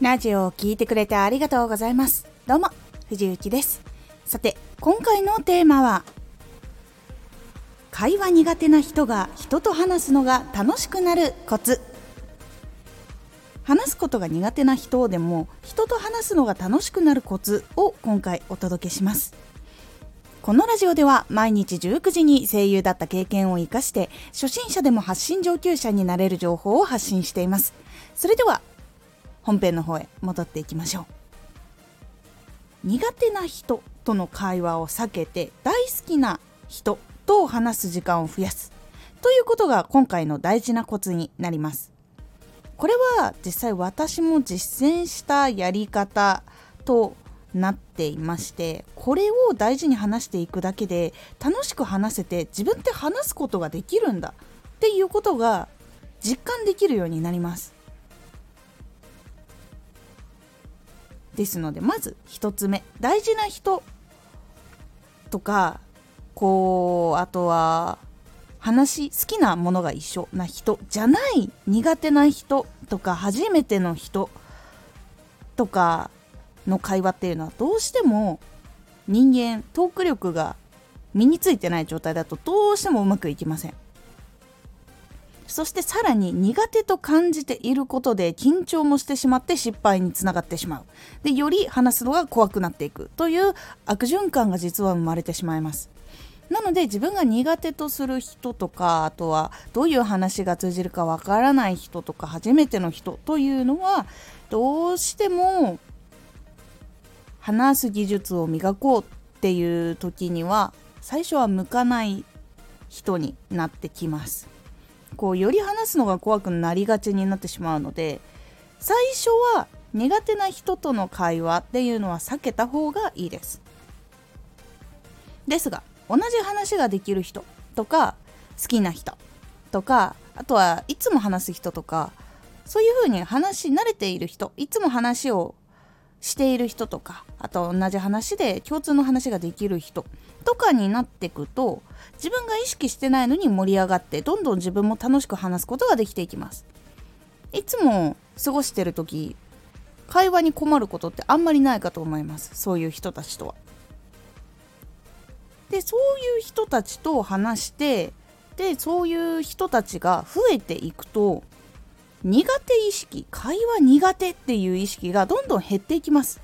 ラジオを聴いてくれてありがとうございます。どうも、藤幸です。さて、今回のテーマは、会話苦手な人が人と話すのが楽しくなるコツ。話すことが苦手な人でも人と話すのが楽しくなるコツを今回お届けします。このラジオでは毎日19時に声優だった経験を生かして初心者でも発信上級者になれる情報を発信しています。それでは本編の方へ戻っていきましょう。苦手な人との会話を避けて大好きな人と話す時間を増やすということが今回の大事なコツになります。これは実際私も実践したやり方となっていましてこれを大事に話していくだけで楽しく話せて自分って話すことができるんだっていうことが実感できるようになります。ですのでまず1つ目大事な人とかこうあとは話好きなものが一緒な人じゃない苦手な人とか初めての人とかの会話っていうのはどうしても人間トーク力が身についてない状態だとどうしてもうまくいきません。そしてさらに苦手と感じていることで緊張もしてしまって失敗につながってしまう。でより話すのが怖くなっていくという悪循環が実は生まれてしまいます。なので自分が苦手とする人とかあとはどういう話が通じるかわからない人とか初めての人というのはどうしても話す技術を磨こうっていう時には最初は向かない人になってきます。こうより話すのが怖くなりがちになってしまうので最初は苦手な人との会話っていうのは避けた方がいいです。ですが同じ話ができる人とか好きな人とかあとはいつも話す人とかそういうふうに話し慣れている人いつも話をしている人とかあと同じ話で共通の話ができる人とかになってくと自分が意識してないのに盛り上がってどんどん自分も楽しく話すことができていきます。いつも過ごしてる時会話に困ることってあんまりないかと思います。そういう人たちとは。でそういう人たちと話してでそういう人たちが増えていくと苦手意識会話苦手っていう意識がどんどん減っていきます。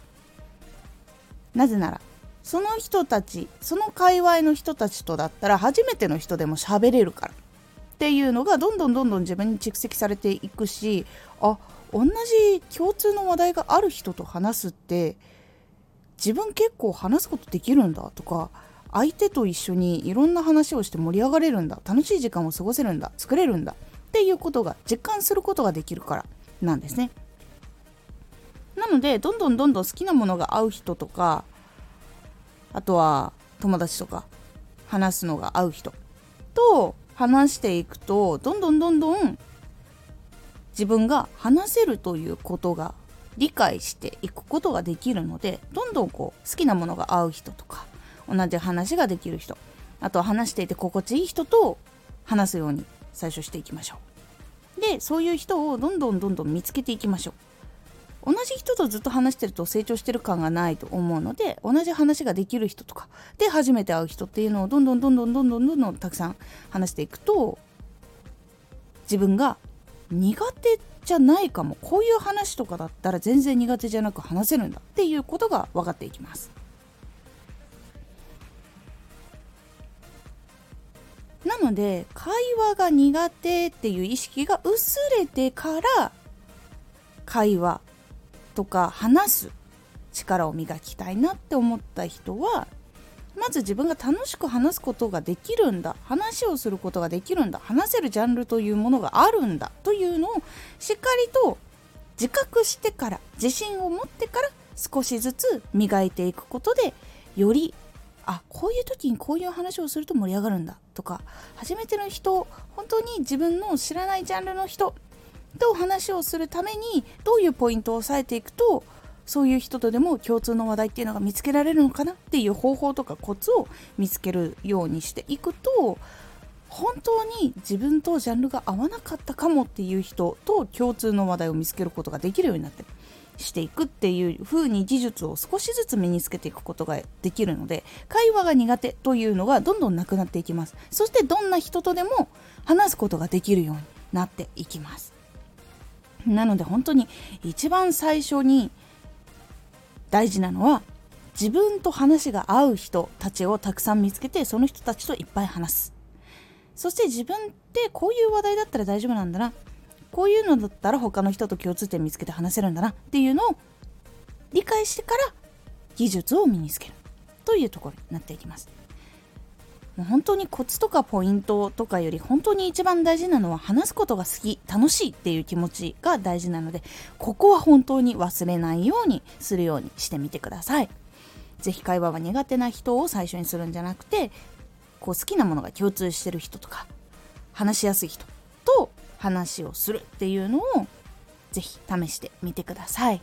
なぜならその人たちその界隈の人たちとだったら初めての人でも喋れるからっていうのがどんどんどんどん自分に蓄積されていくしあ同じ共通の話題がある人と話すって自分結構話すことできるんだとか相手と一緒にいろんな話をして盛り上がれるんだ楽しい時間を過ごせるんだ作れるんだっていうことが実感することができるからなんですね。なのでどんどんどんどん好きなものが合う人とかあとは友達とか話すのが合う人と話していくとどんどんどんどん自分が話せるということが理解していくことができるのでどんどんこう好きなものが合う人とか同じ話ができる人あとは話していて心地いい人と話すように最初していきましょう。でそういう人をどんどんどんどん見つけていきましょう。同じ人とずっと話してると成長してる感がないと思うので同じ話ができる人とかで初めて会う人っていうのをどんどんどんどんどんどんどんどんたくさん話していくと自分が苦手じゃないかも。こういう話とかだったら全然苦手じゃなく話せるんだっていうことが分かっていきます。なので会話が苦手っていう意識が薄れてから会話とか話す力を磨きたいなって思った人はまず自分が楽しく話すことができるんだ話をすることができるんだ話せるジャンルというものがあるんだというのをしっかりと自覚してから自信を持ってから少しずつ磨いていくことでよりあこういう時にこういう話をすると盛り上がるんだとか初めての人本当に自分の知らないジャンルの人と話をするためにどういうポイントを押さえていくとそういう人とでも共通の話題っていうのが見つけられるのかなっていう方法とかコツを見つけるようにしていくと本当に自分とジャンルが合わなかったかもっていう人と共通の話題を見つけることができるようになってしていくっていう風に技術を少しずつ身につけていくことができるので会話が苦手というのがどんどんなくなっていきます。そしてどんな人とでも話すことができるようになっていきます。なので本当に一番最初に大事なのは自分と話が合う人たちをたくさん見つけてその人たちといっぱい話す。そして自分ってこういう話題だったら大丈夫なんだな。こういうのだったら他の人と共通点見つけて話せるんだなっていうのを理解してから技術を身につけるというところになっていきます。もう本当にコツとかポイントとかより本当に一番大事なのは話すことが好き楽しいっていう気持ちが大事なのでここは本当に忘れないようにするようにしてみてください是非会話は苦手な人を最初にするんじゃなくてこう好きなものが共通してる人とか話しやすい人と話をするっていうのをぜひ試してみてください。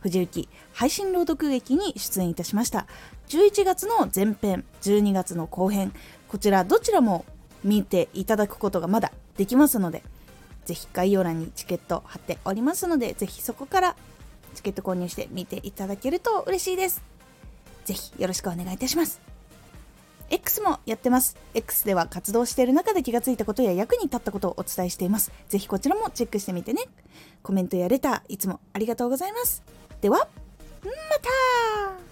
藤幸配信朗読劇に出演いたしました。11月の前編12月の後編こちらどちらも見ていただくことがまだできますのでぜひ概要欄にチケット貼っておりますのでぜひそこからチケット購入して見ていただけると嬉しいです。ぜひよろしくお願いいたします。X もやってます。X では活動している中で気がついたことや役に立ったことをお伝えしています。ぜひこちらもチェックしてみてね。コメントやレター、いつもありがとうございます。では、また